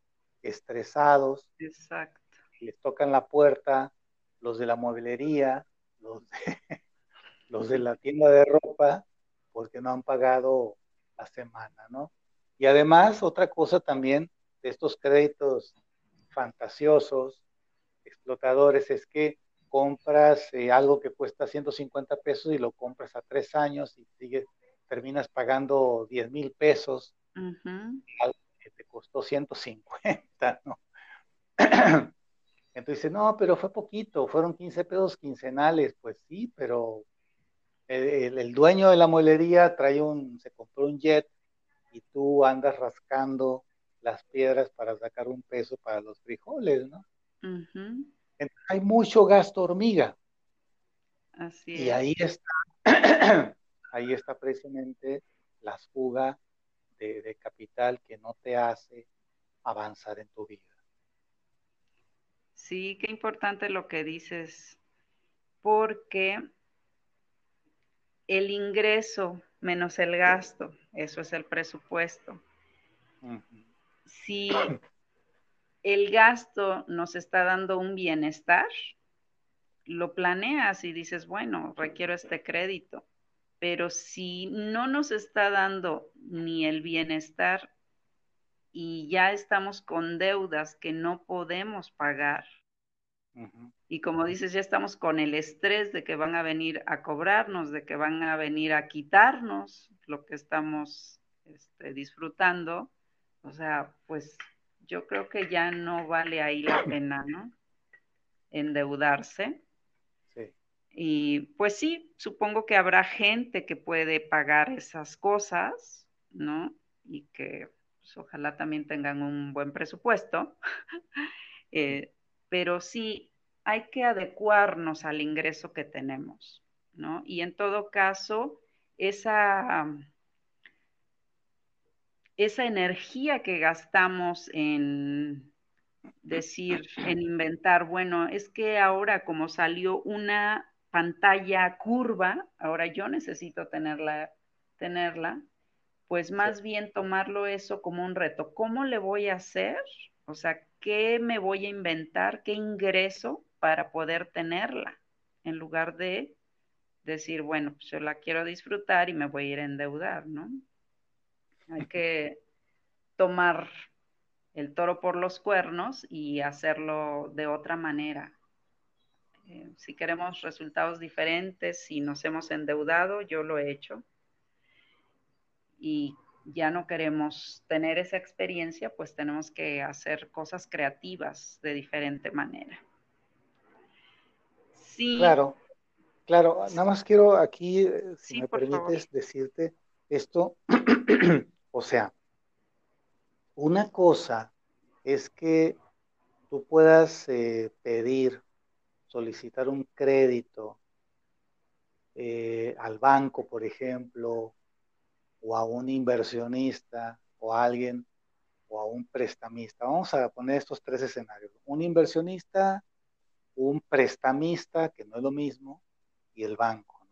estresados. Exacto. Les tocan la puerta los de la mueblería, los de, los de la tienda de ropa, porque no han pagado la semana, ¿no? Y además, otra cosa también de estos créditos fantasiosos, explotadores, es que compras eh, algo que cuesta 150 pesos y lo compras a tres años y sigues, terminas pagando 10 mil pesos, te costó 150, ¿no? Entonces no, pero fue poquito, fueron 15 pesos quincenales. Pues sí, pero el, dueño de la muelería trae un, se compró un jet y tú andas rascando las piedras para sacar un peso para los frijoles, ¿no? hay mucho gasto hormiga. Así y ahí está, ahí está precisamente la fuga de capital que no te hace avanzar en tu vida. Sí, qué importante lo que dices, porque el ingreso menos el gasto, eso es el presupuesto. Si el gasto nos está dando un bienestar, lo planeas y dices, bueno, requiero este crédito. Pero si no nos está dando ni el bienestar y ya estamos con deudas que no podemos pagar. Y como dices, ya estamos con el estrés de que van a venir a cobrarnos, de que van a venir a quitarnos lo que estamos este, disfrutando. O sea, pues yo creo que ya no vale ahí la pena, ¿no? Endeudarse. Sí. Y pues sí, supongo que habrá gente que puede pagar esas cosas, ¿no? Y que pues, ojalá también tengan un buen presupuesto, eh, pero sí hay que adecuarnos al ingreso que tenemos, ¿no? Y en todo caso, esa, esa energía que gastamos en decir, en inventar, bueno, es que ahora como salió una pantalla curva, ahora yo necesito tenerla, tenerla, pues más bien tomarlo eso como un reto. ¿Cómo le voy a hacer? O sea, ¿qué me voy a inventar? ¿Qué ingreso para poder tenerla? En lugar de decir, bueno, pues yo la quiero disfrutar y me voy a ir a endeudar, ¿no? Hay que tomar el toro por los cuernos y hacerlo de otra manera. Eh, si queremos resultados diferentes, si nos hemos endeudado, yo lo he hecho y ya no queremos tener esa experiencia, pues tenemos que hacer cosas creativas de diferente manera. Sí. Claro, claro. Nada más quiero aquí, eh, si me permites decirte esto, o sea, una cosa es que tú puedas eh, pedir, solicitar un crédito eh, al banco, por ejemplo, o a un inversionista o a alguien o a un prestamista. Vamos a poner estos tres escenarios. Un inversionista, un prestamista, que no es lo mismo, y el banco.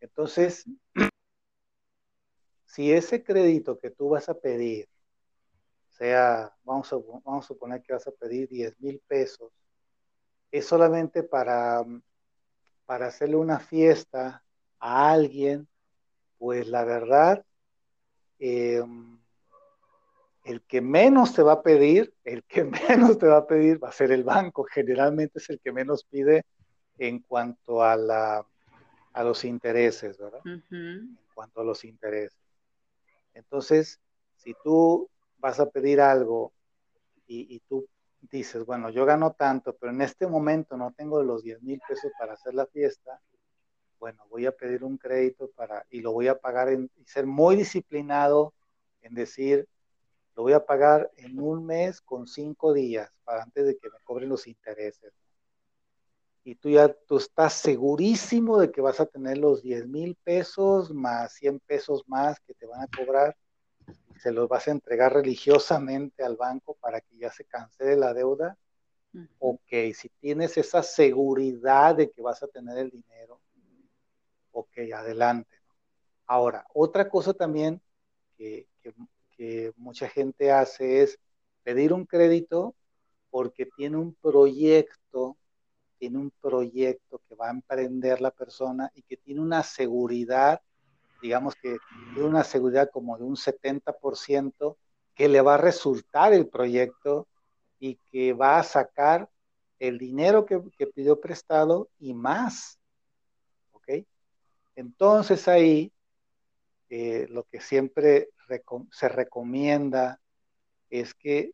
Entonces, si ese crédito que tú vas a pedir, sea, vamos a, vamos a suponer que vas a pedir 10 mil pesos, es solamente para, para hacerle una fiesta a alguien pues la verdad, em, el que menos te va a pedir, el que menos te va a pedir va a ser el banco. Generalmente es el que menos pide en cuanto a, la, a los intereses, ¿verdad? En cuanto a los intereses. Entonces, si tú vas a pedir algo y, y, tú dices, bueno, yo gano tanto, pero en este momento no tengo los 10 mil pesos para hacer la fiesta, bueno, voy a pedir un crédito para, y lo voy a pagar en, y ser muy disciplinado en decir, lo voy a pagar en un mes con cinco días, para antes de que me cobren los intereses. Y tú ya tú estás segurísimo de que vas a tener los 10 mil pesos más 100 pesos más que te van a cobrar y se los vas a entregar religiosamente al banco para que ya se cancele la deuda. Ok, si tienes esa seguridad de que vas a tener el dinero, ok, adelante. Ahora, otra cosa también que, mucha gente hace es pedir un crédito porque tiene un proyecto, tiene un proyecto que va a emprender la persona y que tiene una seguridad, digamos que tiene una seguridad como de un 70% que le va a resultar el proyecto y que va a sacar el dinero que, que pidió prestado y más. Entonces ahí eh, lo que siempre se recomienda es que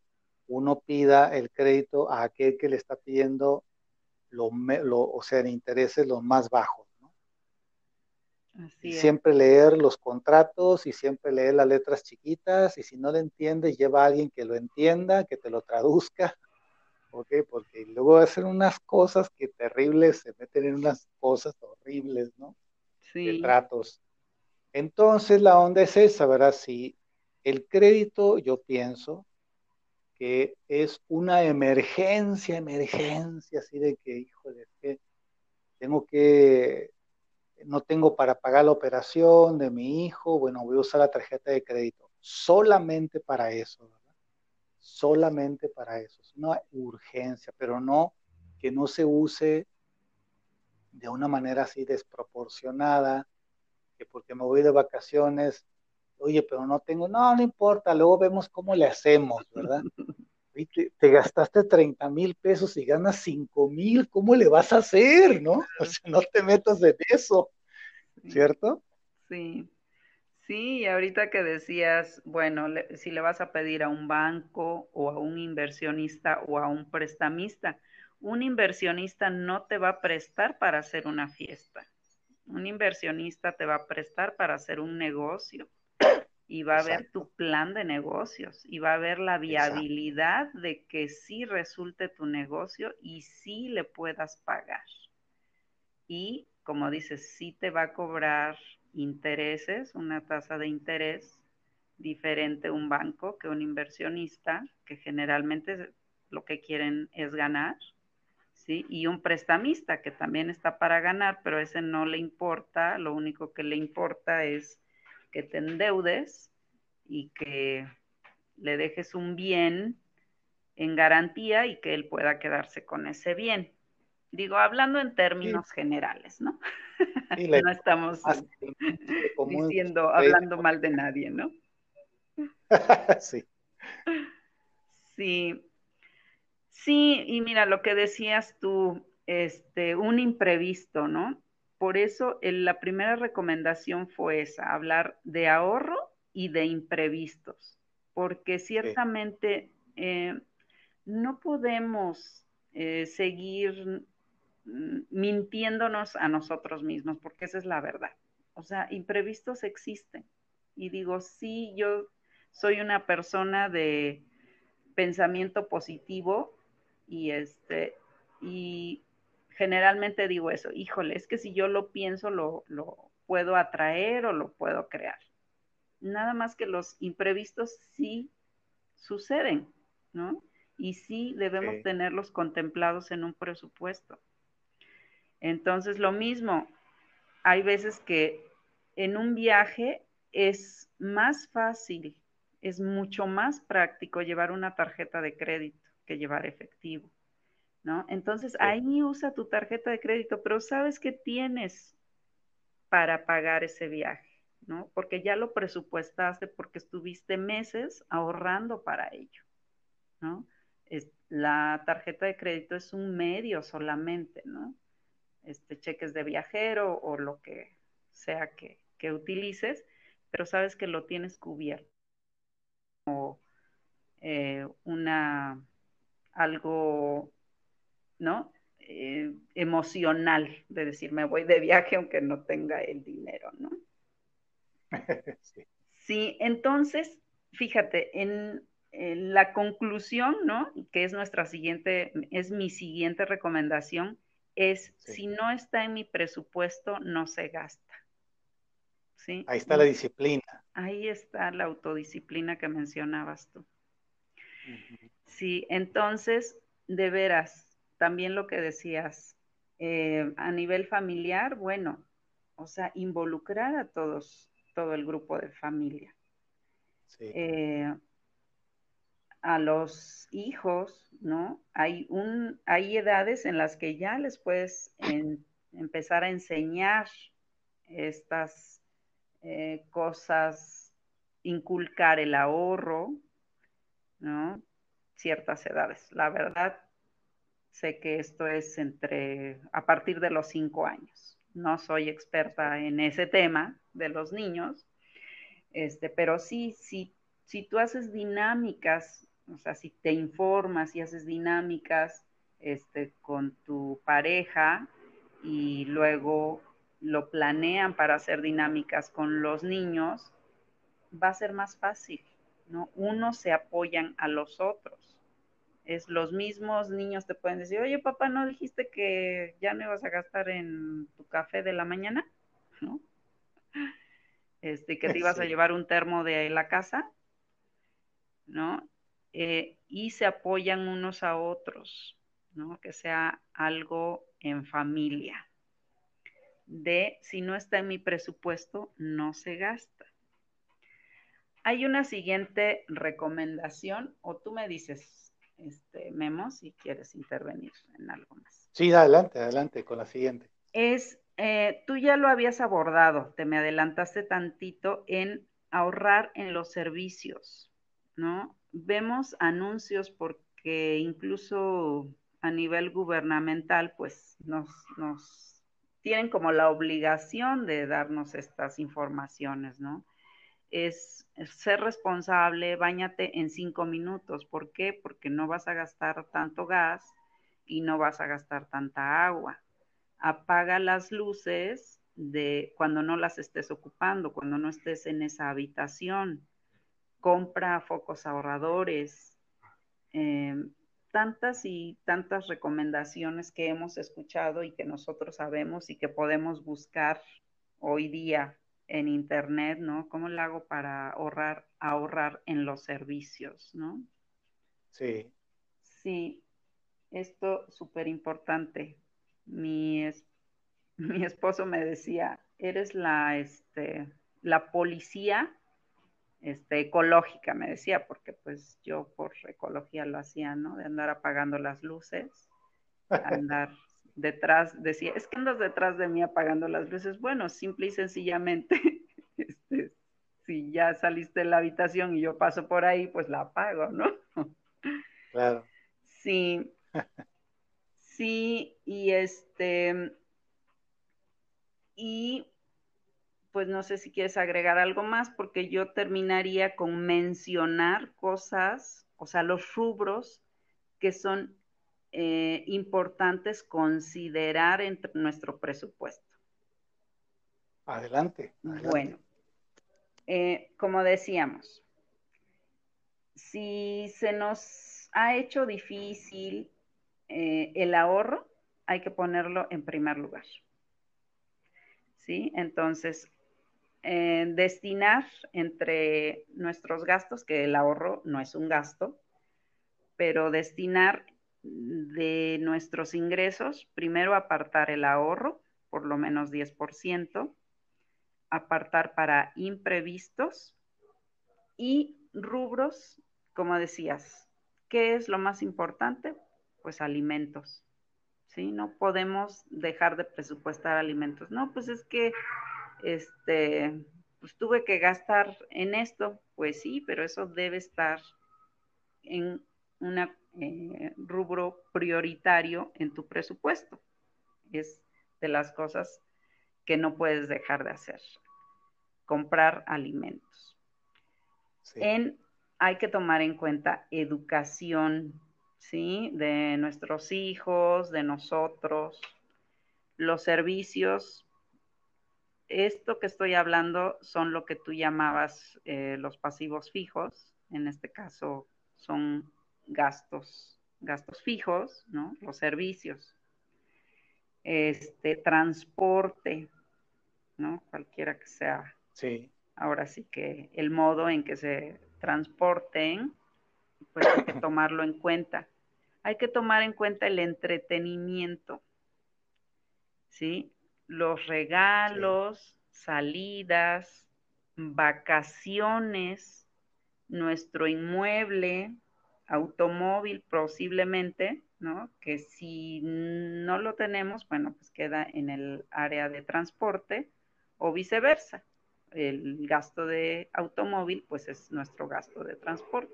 uno pida el crédito a aquel que le está pidiendo lo, o sea, en intereses los más bajos. Siempre leer los contratos y siempre leer las letras chiquitas y si no lo entiendes, lleva a alguien que lo entienda, que te lo traduzca, ¿ok? Porque luego hacen unas cosas que terribles, se meten en unas cosas horribles, ¿no? Sí. De tratos. Entonces la onda es esa, ¿verdad? Si el crédito, yo pienso que es una emergencia, emergencia, así de que, híjole, que tengo que no tengo para pagar la operación de mi hijo, bueno, voy a usar la tarjeta de crédito. Solamente para eso, ¿verdad? Solamente para eso. Es una urgencia, pero no que no se use de una manera así desproporcionada, que porque me voy de vacaciones, oye, pero no tengo, no, no importa, luego vemos cómo le hacemos, ¿verdad? Te, te, gastaste 30 mil pesos y ganas 5 mil, ¿cómo le vas a hacer, no? O sea, no te metas en eso, ¿cierto? Sí, sí, ahorita que decías, bueno, si le vas a pedir a un banco o a un inversionista o a un prestamista, un inversionista no te va a prestar para hacer una fiesta. Un inversionista te va a prestar para hacer un negocio y va a ver tu plan de negocios y va a ver la viabilidad de que sí resulte tu negocio y sí le puedas pagar. Y como dices, sí te va a cobrar intereses, una tasa de interés diferente un banco que un inversionista, que generalmente lo que quieren es ganar, ¿sí? Y un prestamista que también está para ganar, pero ese no le importa, lo único que le importa es que te endeudes y que le dejes un bien en garantía y que él pueda quedarse con ese bien. Digo, hablando en términos generales, ¿no? no estamos diciendo, hablando mal de nadie, ¿no? sí. Sí. Sí, y mira, lo que decías tú, este, un imprevisto, ¿no? Por eso la primera recomendación fue esa, hablar de ahorro y de imprevistos, porque ciertamente eh, no podemos eh, seguir mm, mintiéndonos a nosotros mismos, porque esa es la verdad. O sea, imprevistos existen. Y digo, sí, yo soy una persona de pensamiento positivo y este, y generalmente digo eso, híjole, es que si yo lo pienso, lo, puedo atraer o lo puedo crear. Nada más que los imprevistos sí suceden, ¿no? Y sí debemos tenerlos contemplados en un presupuesto. Entonces, lo mismo, hay veces que en un viaje es más fácil, es mucho más práctico llevar una tarjeta de crédito que llevar efectivo. ¿no? Entonces ahí usa tu tarjeta de crédito, pero sabes que tienes para pagar ese viaje, ¿no? Porque ya lo presupuestaste, porque estuviste meses ahorrando para ello, ¿no? la tarjeta de crédito es un medio solamente, ¿no? Este, cheques de viajero o lo que sea que, que utilices, pero sabes que lo tienes cubierto. O eh, una algo ¿no? Eh, emocional de decir, me voy de viaje aunque no tenga el dinero, ¿no? sí. entonces, fíjate, en, la conclusión, ¿no? Que es nuestra siguiente, es mi siguiente recomendación, es si no está en mi presupuesto, no se gasta. ¿Sí? Ahí está la disciplina. Ahí está la autodisciplina que mencionabas tú. Sí, entonces, de veras, también lo que decías, eh, a nivel familiar, bueno, o sea, involucrar a todos, todo el grupo de familia. Eh, a los hijos, ¿no? Hay, un, hay edades en las que ya les puedes empezar a enseñar estas eh, cosas, inculcar el ahorro, ¿no? Ciertas edades. La verdad, Sé que esto es entre, a partir de los cinco años. No soy experta en ese tema de los niños, este, pero sí, sí, si tú haces dinámicas O sea, si te informas y haces dinámicas este, con tu pareja y luego lo planean para hacer dinámicas con los niños, va a ser más fácil, ¿no? Unos se apoyan a los otros. Es los mismos niños te pueden decir, oye papá, ¿no dijiste que ya no ibas a gastar en tu café de la mañana? ¿No? Este, que te ibas a llevar un termo de la casa, ¿no? Eh, y se apoyan unos a otros, ¿no? Que sea algo en familia. De si no está en mi presupuesto, no se gasta. Hay una siguiente recomendación, o tú me dices, este, Memo, si quieres intervenir en algo más. Sí, adelante, adelante con la siguiente. Es, eh, tú ya lo habías abordado, te me adelantaste tantito en ahorrar en los servicios, ¿no? Vemos anuncios porque incluso a nivel gubernamental, pues nos, nos tienen como la obligación de darnos estas informaciones, ¿no? Es, ser responsable, bañate en cinco minutos. ¿Por qué? Porque no vas a gastar tanto gas y no vas a gastar tanta agua. Apaga las luces de cuando no las estés ocupando, cuando no estés en esa habitación. Compra focos ahorradores. Eh, tantas y tantas recomendaciones que hemos escuchado y que nosotros sabemos y que podemos buscar hoy día en internet, ¿no? ¿Cómo lo hago para ahorrar, ahorrar en los servicios, ¿no? Sí. Sí, esto súper importante. Mi, mi esposo me decía, eres la, este, la policía este, ecológica, me decía, porque pues yo por ecología lo hacía, ¿no? De andar apagando las luces, andar detrás, decía, es que andas detrás de mí apagando las luces. Bueno, simple y sencillamente, este, si ya saliste de la habitación y yo paso por ahí, pues la apago, ¿no? Claro. Sí. Sí, y este, y pues no sé si quieres agregar algo más, porque yo terminaría con mencionar cosas, o sea, los rubros que son eh, importantes considerar en nuestro presupuesto. Adelante. Bueno, eh, como decíamos, si se nos ha hecho difícil eh, el ahorro, hay que ponerlo en primer lugar. ¿Sí? Entonces, destinar entre nuestros gastos, que el ahorro no es un gasto, pero destinar de nuestros ingresos, primero apartar el ahorro, por lo menos 10%, apartar para imprevistos y rubros, como decías, ¿qué es lo más importante? Pues alimentos. ¿Sí? No podemos dejar de presupuestar alimentos. No, pues es que este, pues tuve que gastar en esto, pues sí, pero eso debe estar en un eh, rubro prioritario en tu presupuesto. Es de las cosas que no puedes dejar de hacer. Comprar alimentos. En, hay que tomar en cuenta educación, ¿sí? De nuestros hijos, de nosotros, los servicios esto que estoy hablando son lo que tú llamabas eh, los pasivos fijos, en este caso son gastos, gastos fijos, ¿no? Los servicios. Este, transporte, ¿no? Cualquiera que sea. Sí. Ahora sí que el modo en que se transporten, pues hay que tomarlo en cuenta. Hay que tomar en cuenta el entretenimiento, ¿sí? los regalos, salidas, vacaciones, nuestro inmueble, automóvil posiblemente, ¿no? Que si no lo tenemos, bueno, pues queda en el área de transporte o viceversa. El gasto de automóvil, pues es nuestro gasto de transporte.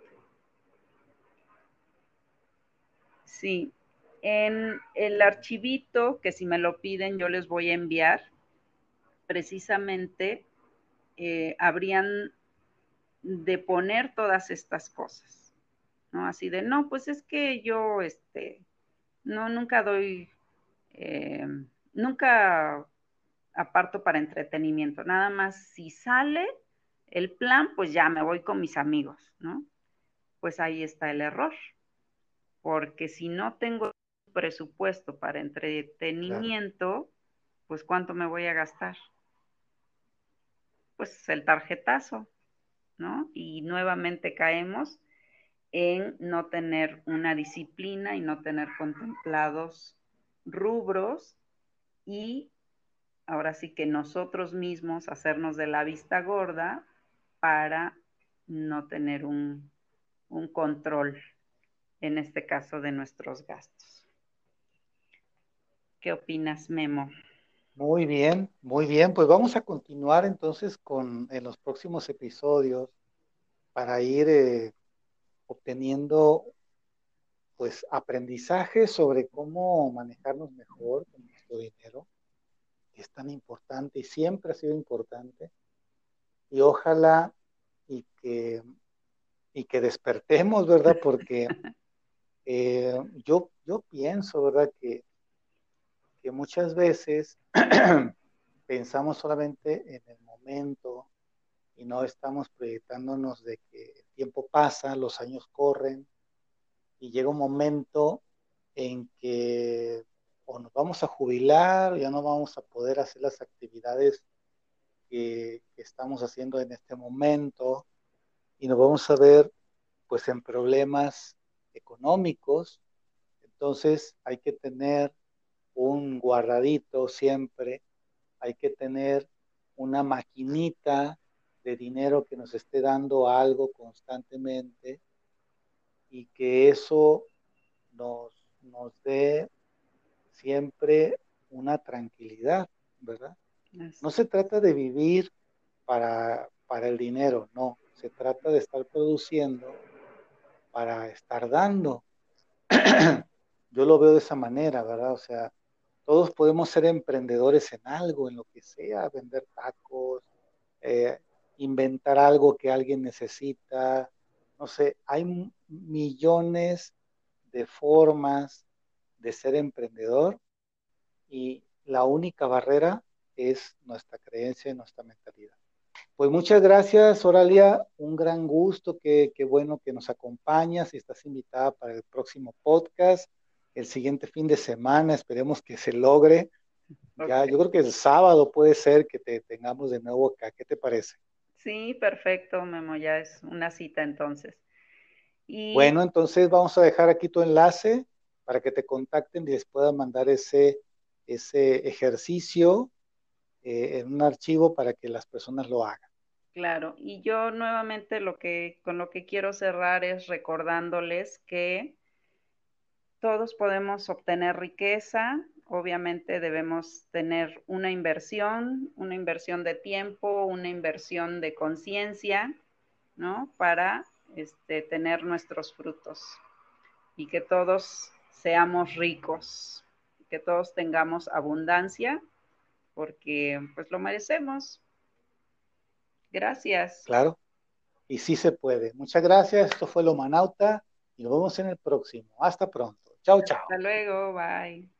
Sí, en el archivito, que si me lo piden yo les voy a enviar, precisamente eh, habrían de poner todas estas cosas. ¿No? Así de, no, pues es que yo, este, no, nunca doy, eh, nunca aparto para entretenimiento, nada más si sale el plan, pues ya me voy con mis amigos, ¿no? Pues ahí está el error, porque si no tengo presupuesto para entretenimiento, pues ¿cuánto me voy a gastar? Pues el tarjetazo, ¿no? Y nuevamente caemos en no tener una disciplina y no tener contemplados rubros y ahora sí que nosotros mismos hacernos de la vista gorda para no tener un, un control, en este caso, de nuestros gastos. ¿Qué opinas, Memo? Muy bien, muy bien. Pues vamos a continuar entonces con en los próximos episodios para ir eh, obteniendo pues aprendizaje sobre cómo manejarnos mejor con nuestro dinero, que es tan importante y siempre ha sido importante. Y ojalá y que, y que despertemos, ¿verdad? Porque eh, yo, yo pienso, ¿verdad? Que, que muchas veces pensamos solamente en el momento y no estamos proyectándonos de que el tiempo pasa, los años corren y llega un momento en que o nos vamos a jubilar, ya no vamos a poder hacer las actividades que, estamos haciendo en este momento y nos vamos a ver pues en problemas económicos. Entonces hay que tener un guardadito siempre, hay que tener una maquinita de dinero que nos esté dando algo constantemente y que eso nos, nos dé siempre una tranquilidad, ¿verdad? No se trata de vivir para, para el dinero, no, se trata de estar produciendo para estar dando. Yo lo veo de esa manera, ¿verdad? O sea, todos podemos ser emprendedores en algo, en lo que sea, vender tacos, eh, inventar algo que alguien necesita, no sé, hay millones de formas de ser emprendedor y la única barrera es nuestra creencia y nuestra mentalidad. Pues muchas gracias, Oralia. Un gran gusto, qué, bueno que nos acompañas y estás invitada para el próximo podcast, el siguiente fin de semana. Esperemos que se logre. Ya, yo creo que el sábado puede ser que te tengamos de nuevo acá. ¿Qué te parece? Sí, perfecto, Memo, ya es una cita entonces. Bueno, entonces vamos a dejar aquí tu enlace para que te contacten y les puedan mandar ese, ese ejercicio eh, en un archivo para que las personas lo hagan. Claro, y yo nuevamente lo que con lo que quiero cerrar es recordándoles que todos podemos obtener riqueza obviamente debemos tener una inversión, una inversión de tiempo, una inversión de conciencia, ¿no? Para este, tener nuestros frutos y que todos seamos ricos, que todos tengamos abundancia, porque pues lo merecemos. Gracias. Claro, y sí se puede. Muchas gracias. Esto fue Lo Manauta y nos vemos en el próximo. Hasta pronto. Chao, chao. Hasta luego. Bye.